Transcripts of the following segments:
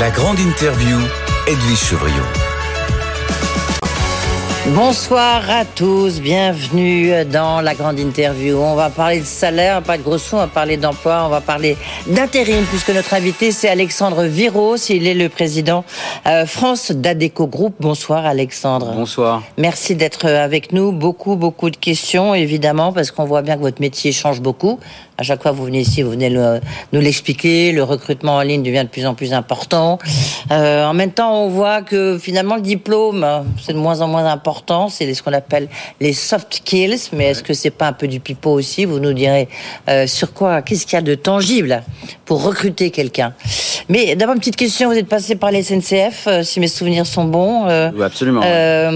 La grande interview, Edwige Chevriot. Bonsoir à tous, bienvenue dans la grande interview. On va parler de salaire, pas de gros sous, on va parler d'emploi, on va parler d'intérim, puisque notre invité c'est Alexandre Viros, il est le président euh, France d'Adeco Group. Bonsoir Alexandre. Bonsoir. Merci d'être avec nous. Beaucoup, beaucoup de questions, évidemment, parce qu'on voit bien que votre métier change beaucoup. À chaque fois que vous venez ici, vous venez nous l'expliquer. Le recrutement en ligne devient de plus en plus important. Euh, en même temps, on voit que finalement le diplôme, c'est de moins en moins important. C'est ce qu'on appelle les soft skills. Mais est-ce que c'est pas un peu du pipeau aussi? Vous nous direz euh, sur quoi Qu'est-ce qu'il y a de tangible pour recruter quelqu'un? Mais d'abord une petite question. Vous êtes passé par les SNCF, euh, si mes souvenirs sont bons. oui, absolument.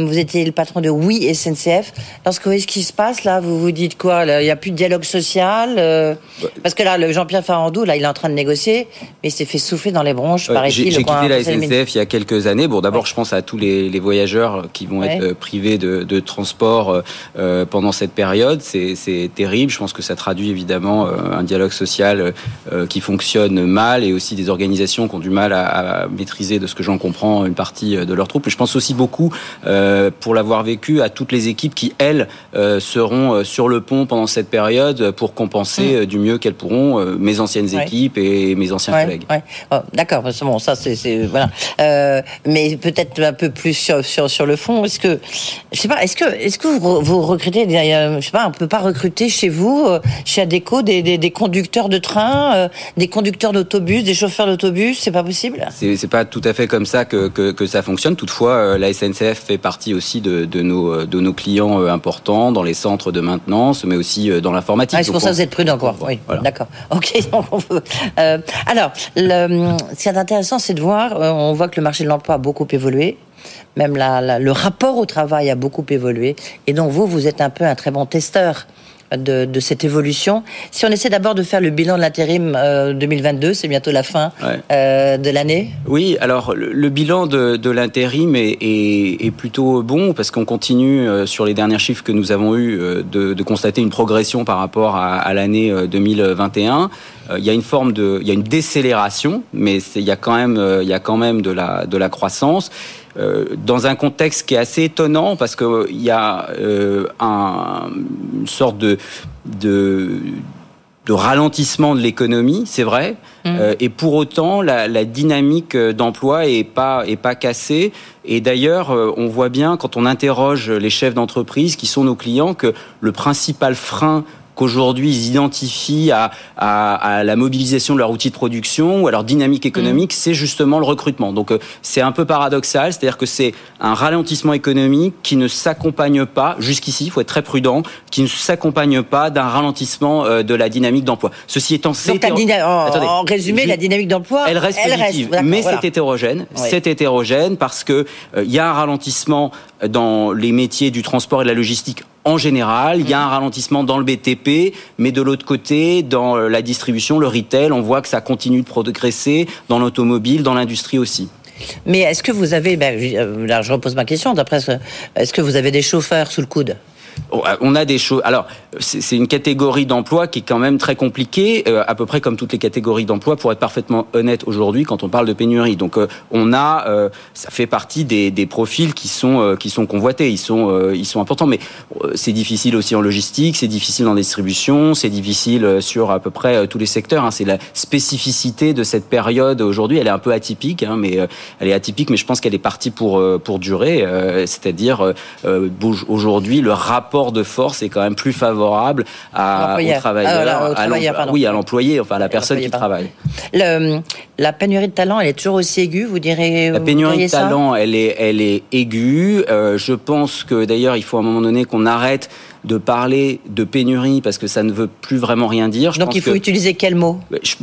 vous étiez le patron de Oui SNCF. Lorsque vous voyez ce qui se passe là, vous vous dites quoi Il n'y a plus de dialogue social parce que là, le Jean-Pierre Farandou, là, il est en train de négocier, mais il s'est fait souffler dans les bronches, euh, J'ai quitté la SNCF il y a quelques années. Bon, d'abord, je pense à tous les, les voyageurs qui vont être euh, privés de, de transport euh, pendant cette période. C'est terrible. Je pense que ça traduit évidemment un dialogue social qui fonctionne mal et aussi des organisations qui ont du mal à, à maîtriser, de ce que j'en comprends, une partie de leurs troupes. je pense aussi beaucoup, pour l'avoir vécu, à toutes les équipes qui, elles, seront sur le pont pendant cette période pour compenser mm. Du mieux qu'elles pourront euh, mes anciennes équipes et mes anciens collègues. Oh, d'accord, bon, ça c'est voilà. Euh, mais peut-être un peu plus sur, sur, sur le fond. Est-ce que je sais pas, est-ce que est-ce que vous, vous recrutez, je sais pas, on peut pas recruter chez vous, euh, chez Adeco, des, des, des conducteurs de train, des conducteurs d'autobus, des chauffeurs d'autobus, c'est pas possible? C'est pas tout à fait comme ça que, que, que ça fonctionne. Toutefois, la SNCF fait partie aussi de, de nos de nos clients importants dans les centres de maintenance, mais aussi dans l'informatique. Ah, c'est pour ça que vous êtes prudent, quoi? Oui. D'accord. Ok. euh, alors, le, ce qui est intéressant, c'est de voir. Euh, on voit que le marché de l'emploi a beaucoup évolué. Même la, le rapport au travail a beaucoup évolué. Et donc, vous, vous êtes un peu un très bon testeur de, cette évolution. Si on essaie d'abord de faire le bilan de l'intérim 2022, euh, c'est bientôt la fin euh, de l'année. Oui, alors le, bilan de, l'intérim est, plutôt bon parce qu'on continue euh, sur les derniers chiffres que nous avons eu de, constater une progression par rapport à, l'année 2021. Il y a une forme de, il y a une décélération, mais il y a quand même, il y a quand même de la, de la croissance. Euh, dans un contexte qui est assez étonnant parce qu'il y a euh, un, une sorte de, de, de ralentissement de l'économie, c'est vrai, mmh. euh, et pour autant la, la dynamique d'emploi est pas est pas cassée. Et d'ailleurs, on voit bien quand on interroge les chefs d'entreprise qui sont nos clients que le principal frein qu'aujourd'hui ils identifient à, à, à, la mobilisation de leur outil de production ou à leur dynamique économique, mm. c'est justement le recrutement. Donc euh, c'est un peu paradoxal, c'est-à-dire que c'est un ralentissement économique qui ne s'accompagne pas, jusqu'ici, il faut être très prudent, qui ne s'accompagne pas d'un ralentissement euh, de la dynamique d'emploi. Ceci étant, c'est... En, résumé, la dynamique d'emploi, elle reste positive, mais c'est hétérogène. C'est hétérogène parce que euh, il y a un ralentissement dans les métiers du transport et de la logistique en général. Il y a un ralentissement dans le BTP, mais de l'autre côté, dans euh, la distribution, le retail, on voit que ça continue de progresser dans l'automobile, dans l'industrie aussi. Mais est-ce que vous avez, ben, euh, là je repose ma question, d'après, est-ce que vous avez des chauffeurs sous le coude? On a des choses. Alors, c'est une catégorie d'emploi qui est quand même très compliquée, euh, à peu près comme toutes les catégories d'emploi, pour être parfaitement honnête aujourd'hui, quand on parle de pénurie. Donc, euh, on a, euh, ça fait partie des, des profils qui sont qui sont convoités, ils sont ils sont importants, mais c'est difficile aussi en logistique, c'est difficile en distribution, c'est difficile sur à peu près tous les secteurs. Hein. C'est la spécificité de cette période aujourd'hui. Elle est un peu atypique, hein, mais elle est atypique, mais je pense qu'elle est partie pour pour durer. C'est-à-dire aujourd'hui le rapport rapport de force est quand même plus favorable à, au travailleur, à oui, à l'employé, enfin à la personne qui travaille. Le, la pénurie de talent, elle est toujours aussi aiguë, vous direz La pénurie de talent, elle est, elle est aiguë. Euh, je pense que d'ailleurs, il faut à un moment donné qu'on arrête de parler de pénurie parce que ça ne veut plus vraiment rien dire. Je Donc il faut utiliser quel mot?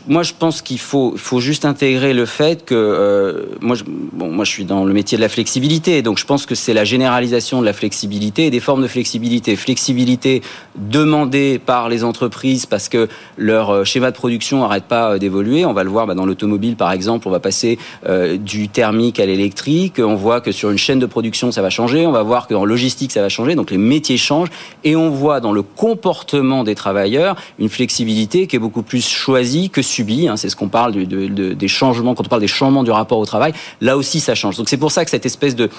Moi, je pense qu'il faut, faut juste intégrer le fait que euh, moi, je, bon, moi, je suis dans le métier de la flexibilité, donc je pense que c'est la généralisation de la flexibilité et des formes de flexibilité. Flexibilité demandée par les entreprises parce que leur euh, schéma de production n'arrête pas euh, d'évoluer. On va le voir bah, dans l'automobile, par exemple, on va passer du thermique à l'électrique. On voit que sur une chaîne de production, ça va changer. On va voir que dans logistique, ça va changer. Donc les métiers changent et Et on voit dans le comportement des travailleurs une flexibilité qui est beaucoup plus choisie que subie. Hein. C'est ce qu'on parle des changements, quand on parle des changements du rapport au travail. Là aussi, ça change. Donc c'est pour ça que cette espèce de...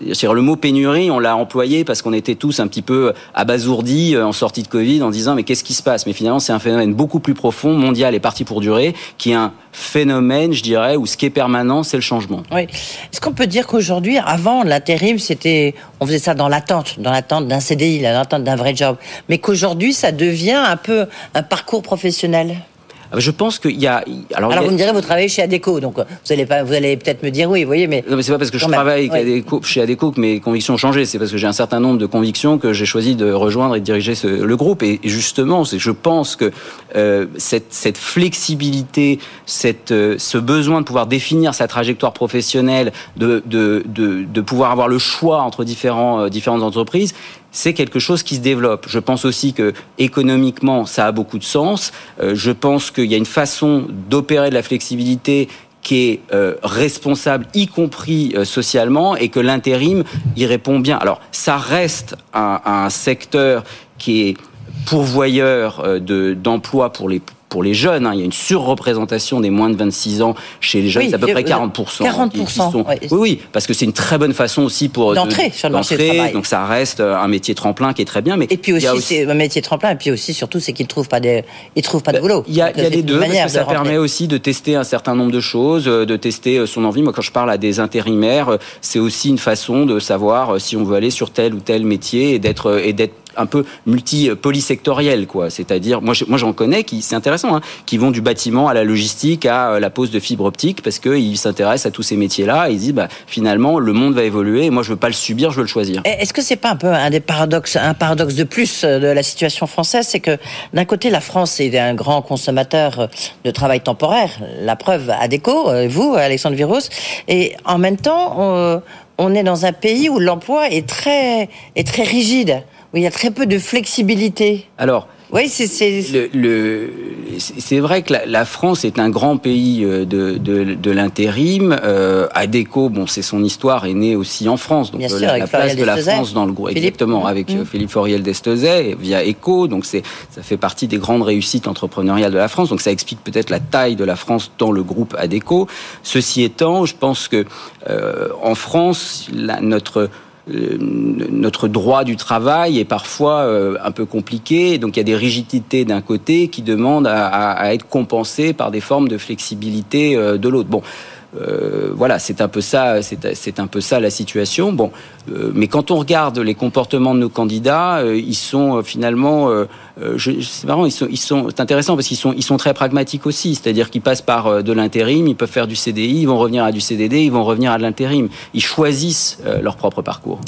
Le mot pénurie, on l'a employé parce qu'on était tous un petit peu abasourdis euh, en sortie de Covid en disant mais qu'est-ce qui se passe? Mais finalement, c'est un phénomène beaucoup plus profond, mondial et parti pour durer, qui est un phénomène, je dirais, où ce qui est permanent, c'est le changement. Oui. Est-ce qu'on peut dire qu'aujourd'hui, avant, l'intérim, c'était, on faisait ça dans l'attente, dans l'attente d'un CDI, dans l'attente d'un vrai job, mais qu'aujourd'hui, ça devient un peu un parcours professionnel ah, je pense qu'il y a. Alors, vous me direz, vous travaillez chez Adeco, donc vous allez pas, vous allez peut-être me dire oui, vous voyez, mais. Non, mais c'est pas parce que je travaille chez Adeco que mes convictions ont changé. C'est parce que j'ai un certain nombre de convictions que j'ai choisi de rejoindre et de diriger le groupe. Et justement, c'est, je pense que euh, cette, cette, flexibilité, cette, euh, ce besoin de pouvoir définir sa trajectoire professionnelle, de, de, de, de pouvoir avoir le choix entre différents, euh, différentes entreprises, c'est quelque chose qui se développe. Je pense aussi que économiquement, ça a beaucoup de sens. Euh, je pense qu'il y a une façon d'opérer de la flexibilité qui est euh, responsable, y compris euh, socialement, et que l'intérim y répond bien. Alors, ça reste un, un secteur qui est pourvoyeur d'emplois pour les pour les jeunes. Hein. Il y a une surreprésentation des moins de 26 ans chez les jeunes, c'est à peu près 40%. 40%. oui, oui, parce que c'est une très bonne façon aussi pour d'entrer sur le marché du travail. Donc ça reste euh, un métier tremplin qui est très bien. Mais et puis aussi, c'est un métier tremplin. Et puis aussi, surtout, c'est qu'ils ne trouvent pas des, ils trouvent pas de bah, boulot. Il y a, y a les deux. Parce que ça permet aussi de tester un certain nombre de choses, euh, de tester euh, son envie. Moi, quand je parle à des intérimaires, c'est aussi une façon de savoir si on veut aller sur tel ou tel métier et d'être et d'être un peu multi-polysectoriel, quoi. C'est-à-dire, moi, moi, j'en connais qui, c'est intéressant, hein, qui vont du bâtiment à la logistique à euh, la pose de fibre optique parce qu'ils s'intéressent à tous ces métiers-là. Ils disent, bah, finalement, le monde va évoluer. Et moi, je veux pas le subir, je veux le choisir. Est-ce que c'est pas un peu un des paradoxes, un paradoxe de plus euh, de la situation française, c'est que d'un côté, la France est un grand consommateur de travail temporaire. La preuve, euh, vous, Alexandre Virus, et en même temps, on, on est dans un pays où l'emploi est très, est très rigide où il y a très peu de flexibilité. Alors, oui, c'est le, le c'est vrai que la, la, France est un grand pays euh, de, de, de l'intérim. Euh, Adeco, bon, c'est son histoire, est née aussi en France, donc Bien euh, sûr, la, place de la France dans le groupe, exactement, avec mmh. Philippe Foriel d'Estezet via Eco, donc c'est ça fait partie des grandes réussites entrepreneuriales de la France. Donc ça explique peut-être la taille de la France dans le groupe Adeco. Ceci étant, je pense que euh, en France, la, notre euh, notre droit du travail est parfois euh, un peu compliqué, donc il y a des rigidités d'un côté qui demandent à, à, être compensées par des formes de flexibilité euh, de l'autre. Bon, euh, voilà, c'est un peu ça, c'est un peu ça la situation. Bon, euh, mais quand on regarde les comportements de nos candidats, euh, ils sont finalement, c'est marrant, ils sont, ils sont, c'est intéressant parce qu'ils sont, ils sont très pragmatiques aussi. C'est-à-dire qu'ils passent par de l'intérim, ils peuvent faire du CDI, ils vont revenir à du CDD, ils vont revenir à de l'intérim. Ils choisissent leur propre parcours.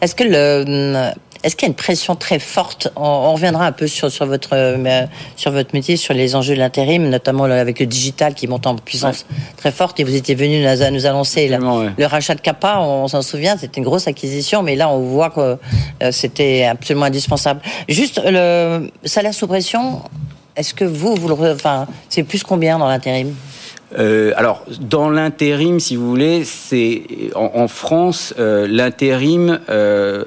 Est-ce que le est-ce qu'il y a une pression très forte? On, reviendra un peu sur, sur, votre, euh, sur votre métier, sur les enjeux de l'intérim, notamment avec le digital qui monte en puissance très forte. Et vous étiez venu nous, annoncer le rachat de Kappa, on, s'en souvient, c'était une grosse acquisition, mais là on voit que euh, c'était absolument indispensable. Juste le salaire sous pression, est-ce que vous, vous le, enfin, c'est plus combien dans l'intérim? Euh, alors, dans l'intérim, si vous voulez, c'est en, France, euh, l'intérim euh,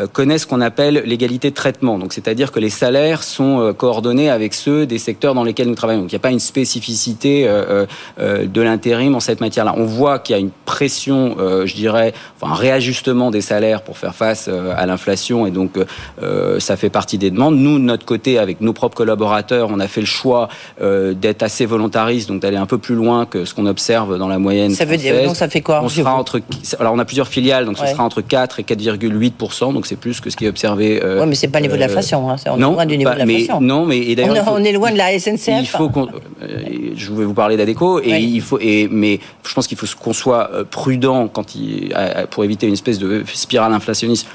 euh, connaissent ce qu'on appelle l'égalité de traitement. Donc, c'est-à-dire que les salaires sont euh, coordonnés avec ceux des secteurs dans lesquels nous travaillons. Donc, il n'y a pas une spécificité euh, de l'intérim en cette matière-là. On voit qu'il y a une pression, je dirais, enfin, un réajustement des salaires pour faire face à l'inflation, et donc ça fait partie des demandes. Nous, de notre côté, avec nos propres collaborateurs, on a fait le choix d'être assez volontariste, donc d'aller un peu plus loin que ce qu'on observe dans la moyenne. Ça veut dire donc ça fait quoi On sera entre, alors on a plusieurs filiales, donc ce sera entre 4 et 4,8 donc c'est plus que ce qui est observé. Euh, oui, mais c'est pas le niveau de euh, l'inflation. Hein. On est loin du niveau de l'inflation. Non, mais et on, on, est loin de la SNCF. Il faut qu'on, euh, je vais vous parler d'Adeco et il faut et mais je pense qu'il faut qu'on soit euh, prudent quand il, pour éviter une espèce de spirale inflationniste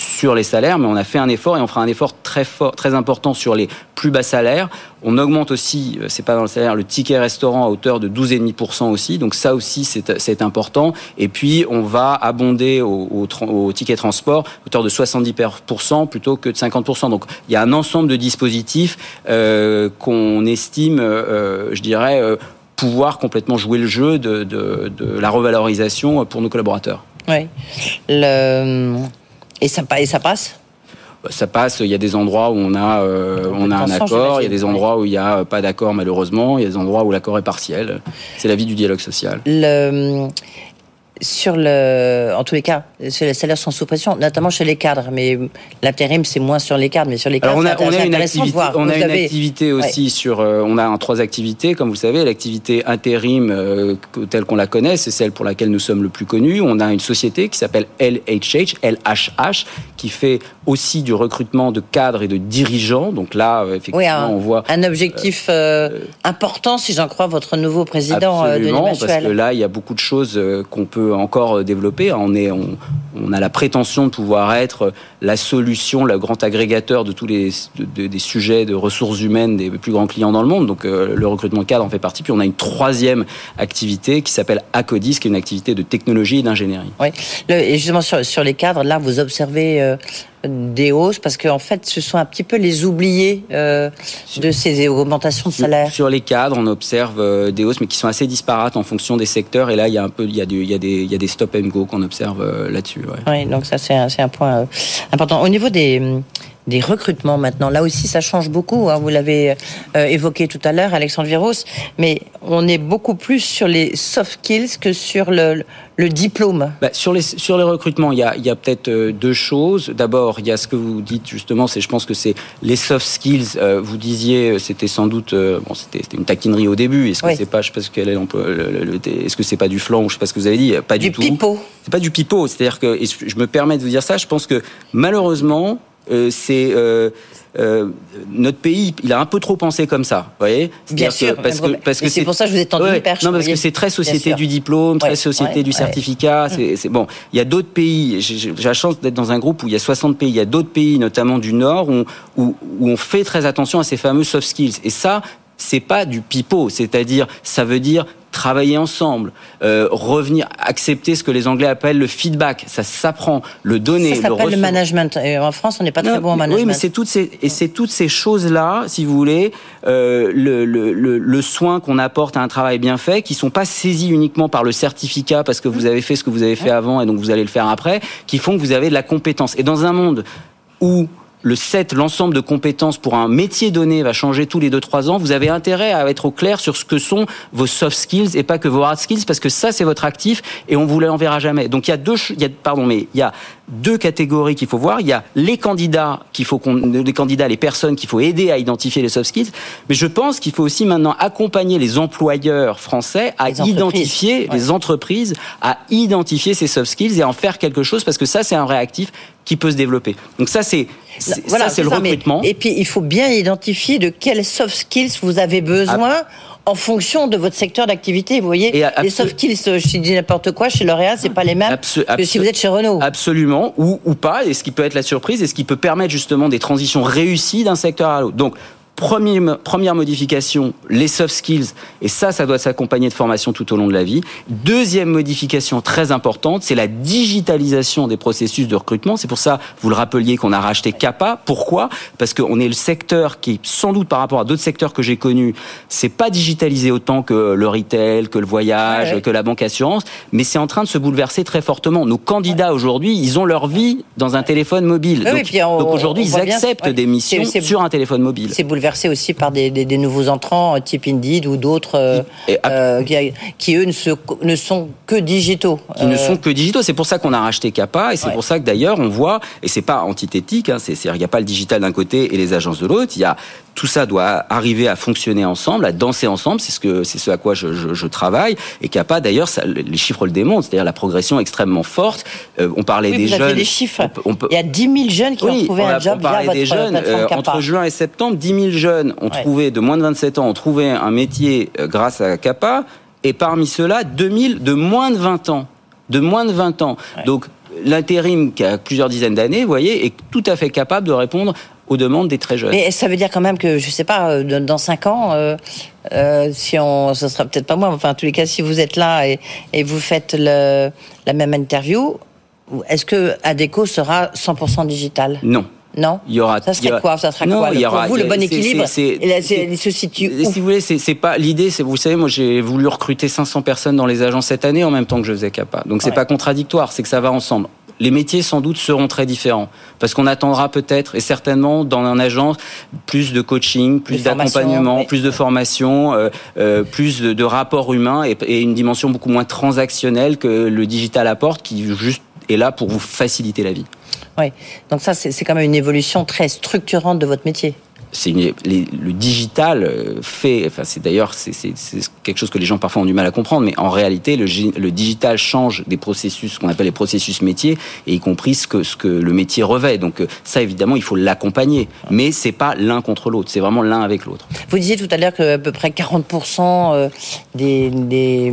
sur les salaires, mais on a fait un effort et on fera un effort très fort, très important sur les plus bas salaires. On augmente aussi, euh, c'est pas dans le salaire, le ticket restaurant à hauteur de 12,5% aussi. Donc ça aussi, c'est important. Et puis, on va abonder au, ticket transport à hauteur de 70% plutôt que de 50%. Donc il y a un ensemble de dispositifs euh, qu'on estime, euh, je dirais, pouvoir complètement jouer le jeu de, la revalorisation pour nos collaborateurs. Oui. Et ça, et ça passe? Bah, ça passe. Il y a des endroits où on a, on a un accord, il y a des endroits où il n'y a pas d'accord malheureusement, il y a des endroits où l'accord est partiel. C'est la vie du dialogue social. Le sur le, en tous les cas, les salaires sont sous pression, notamment chez les cadres. Mais l'intérim, c'est moins sur les cadres, mais sur les cadres, on a, on a une activité, on a une activité aussi sur, euh, on a trois activités, comme vous savez, l'activité intérim euh, telle qu'on la connaît, c'est celle pour laquelle nous sommes le plus connus. On a une société qui s'appelle LHH, LHH, qui fait aussi du recrutement de cadres et de dirigeants. Donc là, euh, effectivement, on voit un objectif important, si j'en crois votre nouveau président. Absolument, parce que là, il y a beaucoup de choses qu'on peut encore euh, développer. On, est, on, a la prétention de pouvoir être la solution, le grand agrégateur de tous les des sujets de ressources humaines des plus grands clients dans le monde. Donc euh, le recrutement cadre en fait partie. Puis on a une troisième activité qui s'appelle Acodis, qui est une activité de technologie et d'ingénierie. Oui, et justement sur, sur, les cadres, là vous observez euh, des hausses parce qu'en fait, ce sont un petit peu les oubliés euh, de ces augmentations de salaire. Sur les cadres, on observe euh, des hausses, mais qui sont assez disparates en fonction des secteurs. Et là, il y a un peu, il y a, il y a des, il y a des stop and go qu'on observe euh, là-dessus. Oui, donc ça c'est un, un, point important. Au niveau des des recrutements maintenant. Là aussi, ça change beaucoup. Hein. Vous l'avez euh, évoqué tout à l'heure, Alexandre Viros, mais on est beaucoup plus sur les soft skills que sur le, le diplôme. Bah, sur, les, sur les recrutements, il y a, il y a peut-être euh, deux choses. D'abord, il y a ce que vous dites justement, c'est je pense que c'est les soft skills. Euh, vous disiez, c'était sans doute, bon, c'était une taquinerie au début. Est-ce que c'est pas, je sais pas ce qu'elle est, est-ce que c'est pas du flanc ou je sais pas ce que vous avez dit, pas du, du tout. C'est pas du pipeau. C'est-à-dire que, je me permets de vous dire ça, je pense que malheureusement, c'est euh, euh, notre pays, il a un peu trop pensé comme ça, vous voyez Bien sûr, parce que parce que c'est pour ça que je vous ai tendu ouais, perche. Non, parce que c'est très société du diplôme, très société du certificat. C'est bon. Il y a d'autres pays. J'ai la chance d'être dans un groupe où il y a 60 pays. Il y a d'autres pays, notamment du Nord, où, où, où on fait très attention à ces fameux soft skills. Et ça, c'est pas du pipeau, c'est-à-dire ça veut dire travailler ensemble, euh, revenir, accepter ce que les Anglais appellent le feedback. Ça s'apprend, le donner. Ça s'appelle le, management. Et en France, on n'est pas très bon en management. Oui, mais c'est toutes ces et c'est toutes ces choses-là, si vous voulez, euh, le, le, le, soin qu'on apporte à un travail bien fait, qui sont pas saisis uniquement par le certificat parce que vous avez fait ce que vous avez fait avant et donc vous allez le faire après, qui font que vous avez de la compétence. Et dans un monde où le set, l'ensemble de compétences pour un métier donné va changer tous les 2-3 ans, vous avez intérêt à être au clair sur ce que sont vos soft skills et pas que vos hard skills, parce que ça, c'est votre actif et on vous l'enverra jamais. Donc il y a deux, il y a, pardon, mais il y a deux catégories qu'il faut voir. Il y a les candidats qu'il faut qu'on, les candidats, les personnes qu'il faut aider à identifier les soft skills. Mais je pense qu'il faut aussi maintenant accompagner les employeurs français à identifier les entreprises à identifier ces soft skills et en faire quelque chose parce que ça, c'est un réactif qui peut se développer. Donc ça, c'est voilà, ça, c'est le recrutement. et puis, il faut bien identifier de quels soft skills vous avez besoin. En fonction de votre secteur d'activité. Vous voyez, les soft skills, je dis n'importe quoi, chez L'Oréal, c'est pas les mêmes que si vous êtes chez Renault. Absolument, ou, ou pas, et ce qui peut être la surprise, et ce qui peut permettre justement des transitions réussies d'un secteur à l'autre. Donc, première modification, les soft skills, et ça, ça doit s'accompagner de formation tout au long de la vie. Deuxième modification très importante, c'est la digitalisation des processus de recrutement. C'est pour ça, vous le rappeliez, qu'on a racheté CAPA. Pourquoi? Parce qu'on est le secteur qui, sans doute par rapport à d'autres secteurs que j'ai connus, c'est pas digitalisé autant que le retail, que le voyage, que la banque assurance, mais c'est en train de se bouleverser très fortement. Nos candidats aujourd'hui, ils ont leur vie dans un téléphone mobile. donc, aujourd'hui, ils acceptent des missions sur un téléphone mobile. C'est aussi par des, nouveaux entrants, euh, type Indeed ou d'autres, euh, euh, qui, eux ne, ne, sont que digitaux. Qui ne sont que digitaux. C'est pour ça qu'on a racheté Capa et c'est pour ça que d'ailleurs on voit, et c'est pas antithétique, hein, il n'y a pas le digital d'un côté et les agences de l'autre, il y a tout ça doit arriver à fonctionner ensemble, à danser ensemble. C'est ce que c'est ce à quoi je, je, je travaille. Et Capa, d'ailleurs, les chiffres le démontrent, c'est-à-dire la progression extrêmement forte. on parlait des vous jeunes. Avez des chiffres. Il y a 10 000 jeunes qui ont trouvé un job on via votre des jeunes. entre juin et septembre, 10 000 jeunes ont trouvé, de moins de 27 ans, ont trouvé un métier euh, grâce à CAPA. Et parmi ceux-là, 2000 de moins de 20 ans. De moins de 20 ans. Donc, l'intérim, qui a plusieurs dizaines d'années, vous voyez, est tout à fait capable de répondre aux demandes des très jeunes. Mais ça veut dire quand même que, je ne sais pas, euh, dans 5 ans, euh, euh, si on, ce sera peut-être pas moi, enfin, en tous les cas, si vous êtes là et, et vous faites le, la même interview, est-ce que Adeco sera 100% digital? Non. Non? Il y aura. Ça serait quoi? Ça serait quoi il y aura, Pour vous, le bon équilibre? Il se situe où? Si vous voulez, c'est pas l'idée. C'est vous savez, moi j'ai voulu recruter 500 personnes dans les agences cette année en même temps que je faisais CAPA. Donc c'est pas contradictoire. C'est que ça va ensemble les métiers sans doute seront très différents. Parce qu'on attendra peut-être et certainement dans un agence plus de coaching, plus d'accompagnement, plus de formation, euh, euh, plus de, de rapports humains et, et une dimension beaucoup moins transactionnelle que le digital apporte qui juste est là pour vous faciliter la vie. Oui, donc ça c'est quand même une évolution très structurante de votre métier c'est le digital euh, fait, enfin c'est d'ailleurs c'est quelque chose que les gens parfois ont du mal à comprendre, mais en réalité le, le digital change des processus, ce qu'on appelle les processus métiers, et y compris ce que ce que le métier revêt. Donc euh, ça évidemment il faut l'accompagner, mais c'est pas l'un contre l'autre, c'est vraiment l'un avec l'autre. Vous disiez tout à l'heure que à peu près 40% euh, des, des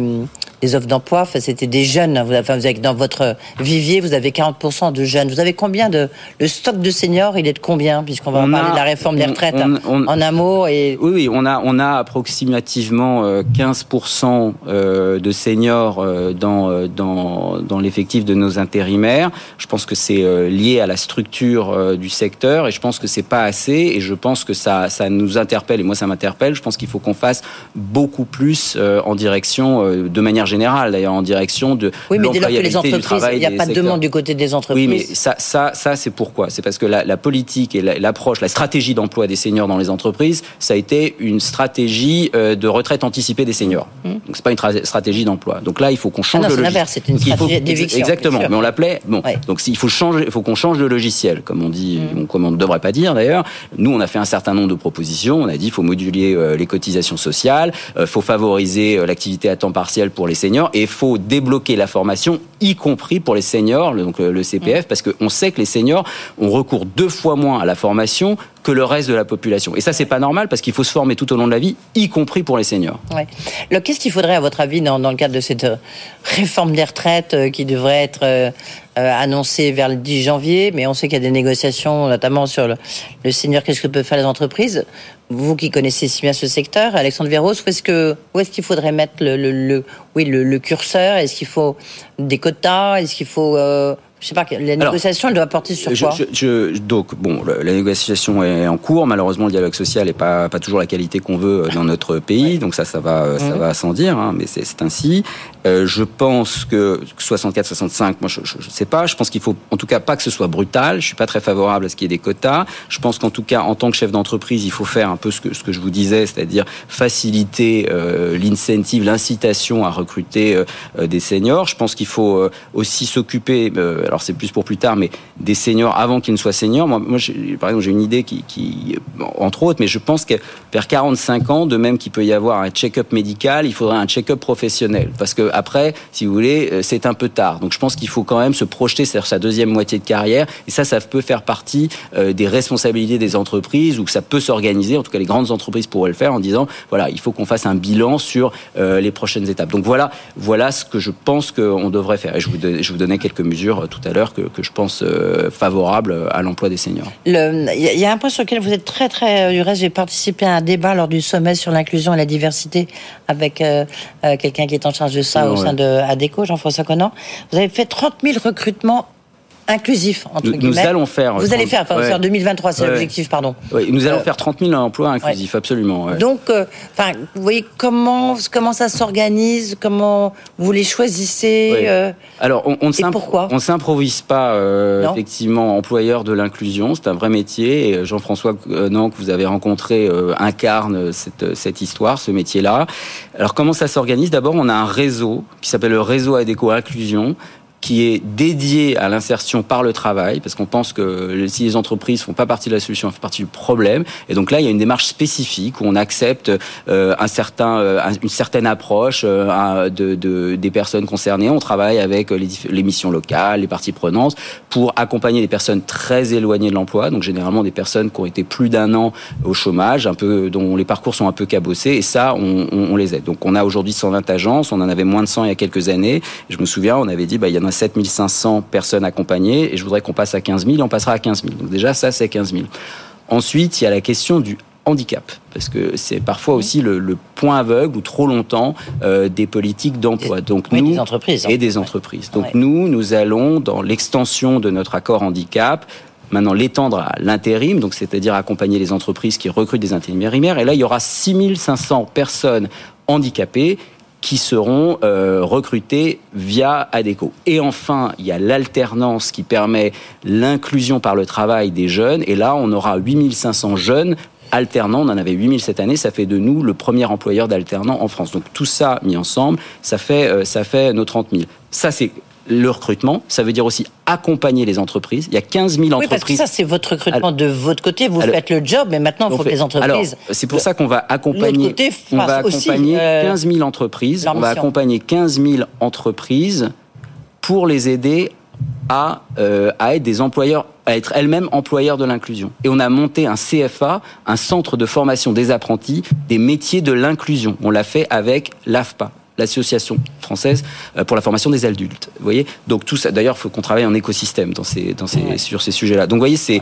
des offres d'emploi, enfin, c'était des jeunes. Vous, enfin, vous avez, dans votre vivier, vous avez 40% de jeunes. Vous avez combien de le stock de seniors Il est de combien Puisqu'on va parler de la réforme des retraites hein, en un mot. Et oui, oui, on a on a approximativement 15% euh, euh, de seniors euh, dans dans dans l'effectif de nos intérimaires. Je pense que c'est lié à la structure du secteur et je pense que c'est pas assez et je pense que ça ça nous interpelle et moi ça m'interpelle. Je pense qu'il faut qu'on fasse beaucoup plus en direction de manière générale, d'ailleurs, en direction de oui, mais dès lors que les entreprises, il n'y a pas de demande du côté des entreprises. Oui, mais ça, ça, ça c'est pourquoi? C'est parce que la, politique et l'approche, la, stratégie d'emploi des seniors dans les entreprises, ça a été une stratégie euh, de retraite anticipée des seniors. Mmh. Donc c'est pas une stratégie d'emploi. Donc là, il faut qu'on change ah non, de logiciel. C'est une stratégie d'éviction. Exactement, mais on l'appelait. Bon, donc il faut changer, il faut qu'on change de logiciel, comme on dit, mmh. comme on ne devrait pas dire d'ailleurs. Nous, on a fait un certain nombre de propositions. On a dit, il faut moduler euh, les cotisations sociales, il euh, faut favoriser l'activité à temps partiel pour les seniors et il faut débloquer la formation, y compris pour les seniors, donc le CPF, mm. parce qu'on sait que les seniors ont recours deux fois moins à la formation que le reste de la population. Et ça, c'est pas normal parce qu'il faut se former tout au long de la vie, y compris pour les seniors. Ouais. Qu'est-ce qu'il faudrait, à votre avis, dans, dans, le cadre de cette euh, réforme des retraites euh, qui devrait être euh, annoncée vers le 10 janvier, mais on sait qu'il y a des négociations, notamment sur le, le senior, qu'est-ce que peuvent faire les entreprises? Vous qui connaissez si bien ce secteur, Alexandre Véros, où est-ce que où est-ce qu'il faudrait mettre le, le, oui le, le curseur? Est-ce qu'il faut des quotas? Est-ce qu'il faut je sais pas, la négociation, elle doit porter sur quoi je, Donc, bon, la négociation est en cours. Malheureusement, le dialogue social n'est pas, pas toujours la qualité qu'on veut euh, dans notre pays. Donc ça, ça va, euh, ça va sans dire, hein, mais c'est ainsi. Euh, je pense que 64-65, moi, je ne sais pas. Je pense qu'il faut, en tout cas, pas que ce soit brutal. Je suis pas très favorable à ce qu'il y ait des quotas. Je pense qu'en tout cas, en tant que chef d'entreprise, il faut faire un peu ce que, ce que je vous disais, c'est-à-dire faciliter l'incentive, l'incitation à recruter des seniors. Je pense qu'il faut aussi s'occuper alors c'est plus pour plus tard, mais des seniors avant qu'ils ne soient seniors. Moi, par exemple, j'ai une idée qui, entre autres, mais je pense que vers 45 ans, de même qu'il peut y avoir un check-up médical, il faudrait un check-up professionnel. Parce que après, si vous voulez, euh, c'est un peu tard. Donc je pense qu'il faut quand même se projeter sur sa deuxième moitié de carrière. Et ça, ça peut faire partie euh, des responsabilités des entreprises ou ça peut s'organiser. En tout cas, les grandes entreprises pourraient le faire en disant, voilà, il faut qu'on fasse un bilan sur euh, les prochaines étapes. Donc voilà, voilà ce que je pense qu'on devrait faire. Et je vous, je vous donnais quelques mesures tout à l'heure que, que, je pense euh, favorable à l'emploi des seniors. Il y, a un point sur lequel vous êtes très très. Du reste, j'ai participé à un débat lors du sommet sur l'inclusion et la diversité avec euh, euh, quelqu'un qui est en charge de ça au sein de ADECO, Jean-François Conan. Vous avez fait 30 000 recrutements inclusif entre nous, Nous allons faire. Vous allez faire, enfin, 2023, c'est l'objectif, pardon. Oui, nous allons euh, faire 30 000 emplois inclusifs, absolument. Donc, euh, enfin, vous voyez comment comment ça s'organise, comment vous les choisissez. Euh, Alors, on, on ne s'improvise pas effectivement employeur de l'inclusion. C'est un vrai métier. Jean-François non que vous avez rencontré incarne cette cette histoire, ce métier-là. Alors, comment ça s'organise? D'abord, on a un réseau qui s'appelle le réseau Adéco Inclusion qui est dédié à l'insertion par le travail, parce qu'on pense que si les entreprises font pas partie de la solution, elles font partie du problème. Et donc là, il y a une démarche spécifique où on accepte euh, un certain, euh, une certaine approche euh, de, de, des personnes concernées. On travaille avec les, les, missions locales, les parties prenantes, pour accompagner des personnes très éloignées de l'emploi, donc généralement des personnes qui ont été plus d'un an au chômage, un peu dont les parcours sont un peu cabossés. Et ça, on, on, on les aide. Donc on a aujourd'hui 120 agences, on en avait moins de 100 il y a quelques années. Je me souviens, on avait dit, bah, il y en a 7500 personnes accompagnées et je voudrais qu'on passe à 15 000 on passera à 15 000. Donc déjà, ça, c'est 15 000. Ensuite, il y a la question du handicap, parce que c'est parfois aussi le, point aveugle ou trop longtemps euh, des politiques d'emploi. Donc nous des entreprises, et des entreprises. Donc nous, nous allons dans l'extension de notre accord handicap maintenant l'étendre à l'intérim, donc c'est-à-dire accompagner les entreprises qui recrutent des intérimaires. Et là, il y aura 6500 personnes handicapées qui seront euh, recrutés via ADECO. Et enfin, il y a l'alternance qui permet l'inclusion par le travail des jeunes. Et là, on aura 8500 jeunes alternants. On en avait 8000 cette année. Ça fait de nous le premier employeur d'alternants en France. Donc tout ça mis ensemble, ça fait, euh, ça fait nos 30 000. Ça, c'est le recrutement, ça veut dire aussi accompagner les entreprises. Il y a 15 000 entreprises. Oui, parce que ça, c'est votre recrutement de votre côté. Vous faites le job, mais maintenant, il faut que les entreprises. C'est pour ça qu'on va accompagner. on va accompagner 15 000 entreprises. On va accompagner 15 000 entreprises pour les aider à, euh, à être des employeurs à être elles-mêmes employeurs de l'inclusion. Et on a monté un CFA, un centre de formation des apprentis, des métiers de l'inclusion. On l'a fait avec l'AFPA, l'association française euh, pour la formation des adultes. Vous voyez Donc tout ça, d'ailleurs, il faut qu'on travaille en écosystème dans ces, dans ces, sur ces sujets-là. Donc vous voyez, c'est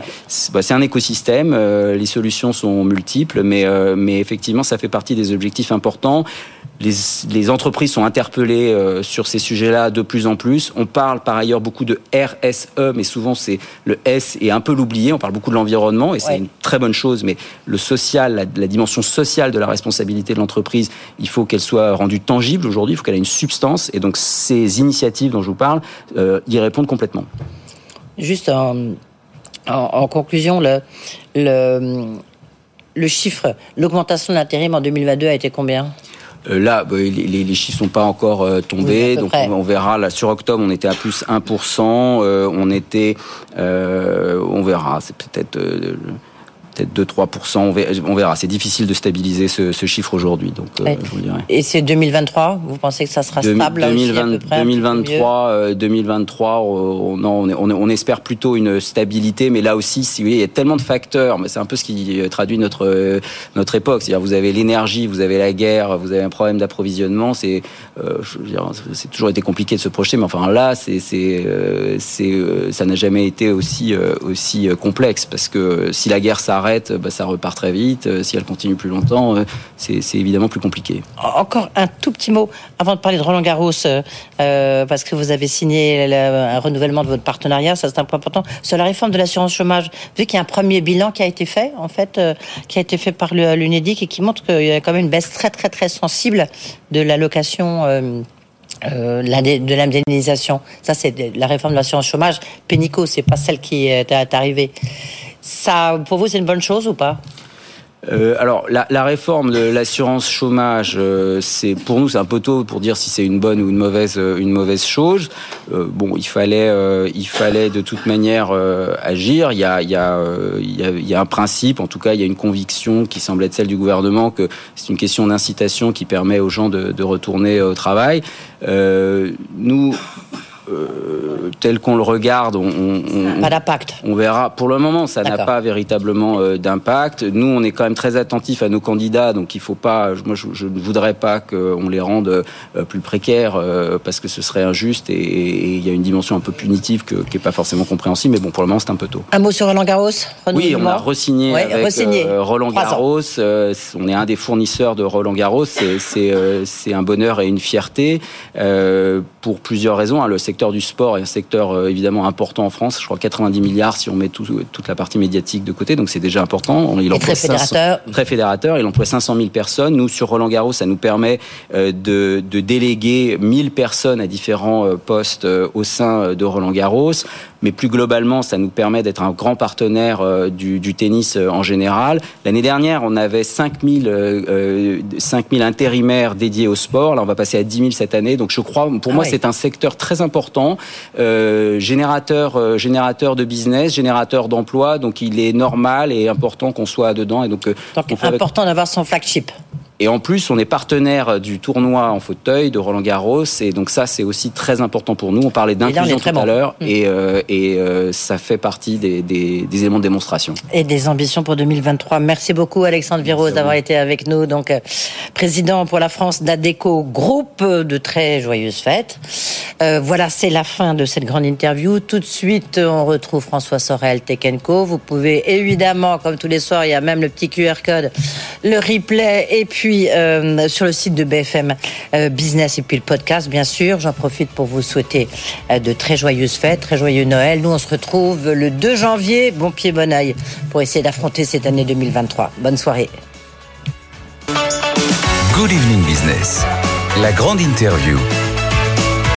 bah, c'est un écosystème, euh, les solutions sont multiples, mais, euh, mais effectivement, ça fait partie des objectifs importants. Les, les entreprises sont interpellées sur ces sujets-là de plus en plus. On parle par ailleurs beaucoup de RSE, mais souvent c'est le S est un peu l'oublié. On parle beaucoup de l'environnement et c'est une très bonne chose, mais le social, la, la dimension sociale de la responsabilité de l'entreprise, il faut qu'elle soit rendue tangible aujourd'hui. Il faut qu'elle ait une substance. Et donc ces initiatives dont je vous parle euh, y répondent complètement. Juste en, en, conclusion, le, le, le chiffre, l'augmentation de l'intérim en 2022 a été combien? Euh, là, bah, les, chiffres sont pas encore euh, tombés, donc on, verra. Là, sur octobre, on était à plus 1%. on était, on verra. C'est peut-être peut-être 2-3%, on verra. C'est difficile de stabiliser ce, chiffre aujourd'hui. Donc, euh, Et c'est 2023 Vous pensez que ça sera stable 2023, 2023 on, on, on, espère plutôt une stabilité, mais là aussi, si, il y a tellement de facteurs, mais c'est un peu ce qui traduit notre, notre époque. C'est-à-dire, vous avez l'énergie, vous avez la guerre, vous avez un problème d'approvisionnement. C'est euh, c'est toujours été compliqué de se projeter, mais enfin là, c'est euh, ça n'a jamais été aussi, aussi complexe, parce que si la guerre s'arrête, bah, ça repart très vite. Euh, si elle continue plus longtemps, euh, c'est évidemment plus compliqué. Encore un tout petit mot avant de parler de Roland Garros, euh, parce que vous avez signé un renouvellement de votre partenariat, ça c'est un point important. Sur la réforme de l'assurance chômage, vu qu'il y a un premier bilan qui a été fait, en fait, qui a été fait par l'UNEDIC et qui montre qu'il y a quand même une baisse très très très sensible de l'allocation. De l'indemnisation. Ça, c'est la réforme de l'assurance chômage. Pénico, c'est pas celle qui est arrivée. Ça, pour vous, c'est une bonne chose ou pas euh, alors la, réforme de l'assurance chômage, euh, c'est pour nous c'est un peu tôt pour dire si c'est une bonne ou une mauvaise euh, une mauvaise chose. Bon, il fallait il fallait de toute manière agir. Il y a il y a il y a, il y a un principe, en tout cas il y a une conviction qui semble être celle du gouvernement que c'est une question d'incitation qui permet aux gens de, de retourner au travail. nous euh, tel qu'on le regarde, on, on, pas d'impact. On verra. Pour le moment, ça n'a pas véritablement euh, d'impact. Nous, on est quand même très attentifs à nos candidats, donc il faut pas. Moi, je, ne voudrais pas qu'on les rende euh, plus précaires parce que ce serait injuste et il y a une dimension un peu punitive que, qui est pas forcément compréhensible. Mais bon, pour le moment, c'est un peu tôt. Un mot sur Roland Garros. Oui, on a resigné avec Roland Garros. on est un des fournisseurs de Roland Garros. C'est un bonheur et une fierté pour plusieurs raisons. Hein. Le secteur secteur du sport est un secteur euh, évidemment important en France. Je crois 90 milliards si on met toute la partie médiatique de côté, donc c'est déjà important. Il très fédérateur. très fédérateur. Il emploie 500 000 personnes. Nous, sur Roland Garros, ça nous permet euh, de, de déléguer 1000 personnes à différents euh, postes au sein de Roland Garros mais plus globalement, ça nous permet d'être un grand partenaire euh, du, du, tennis euh, en général. L'année dernière, on avait 5000 euh, 5000 intérimaires dédiés au sport. Là, on va passer à 10 000 cette année. Donc, je crois, pour moi, ah c'est un secteur très important, euh, générateur, générateur de business, générateur d'emplois. Donc, il est normal et important qu'on soit dedans. Et donc, donc important d'avoir son flagship. Et en plus, on est partenaire du tournoi en fauteuil de Roland Garros. Et donc ça, c'est aussi très important pour nous. On parlait d'inclusion tout à l'heure. Mm. Et, euh, et euh, ça fait partie des, des, des, éléments de démonstration. Et des ambitions pour 2023. Merci beaucoup, Alexandre Viros, d'avoir été avec nous. Donc, euh, président pour la France d'ADECO Groupe. De très joyeuses fêtes. Voilà, c'est la fin de cette grande interview. Tout de suite, on retrouve François Sorel, Tekenco. Vous pouvez évidemment, comme tous les soirs, il y a même le petit QR code, le replay. Et puis, euh, sur le site de BFM euh, Business et puis le podcast, bien sûr. J'en profite pour vous souhaiter euh, de très joyeuses fêtes, très joyeux Noël. Nous, on se retrouve le 2 janvier, bon pied, bon oeil, pour essayer d'affronter cette année 2023. Bonne soirée. Good evening business. La grande interview.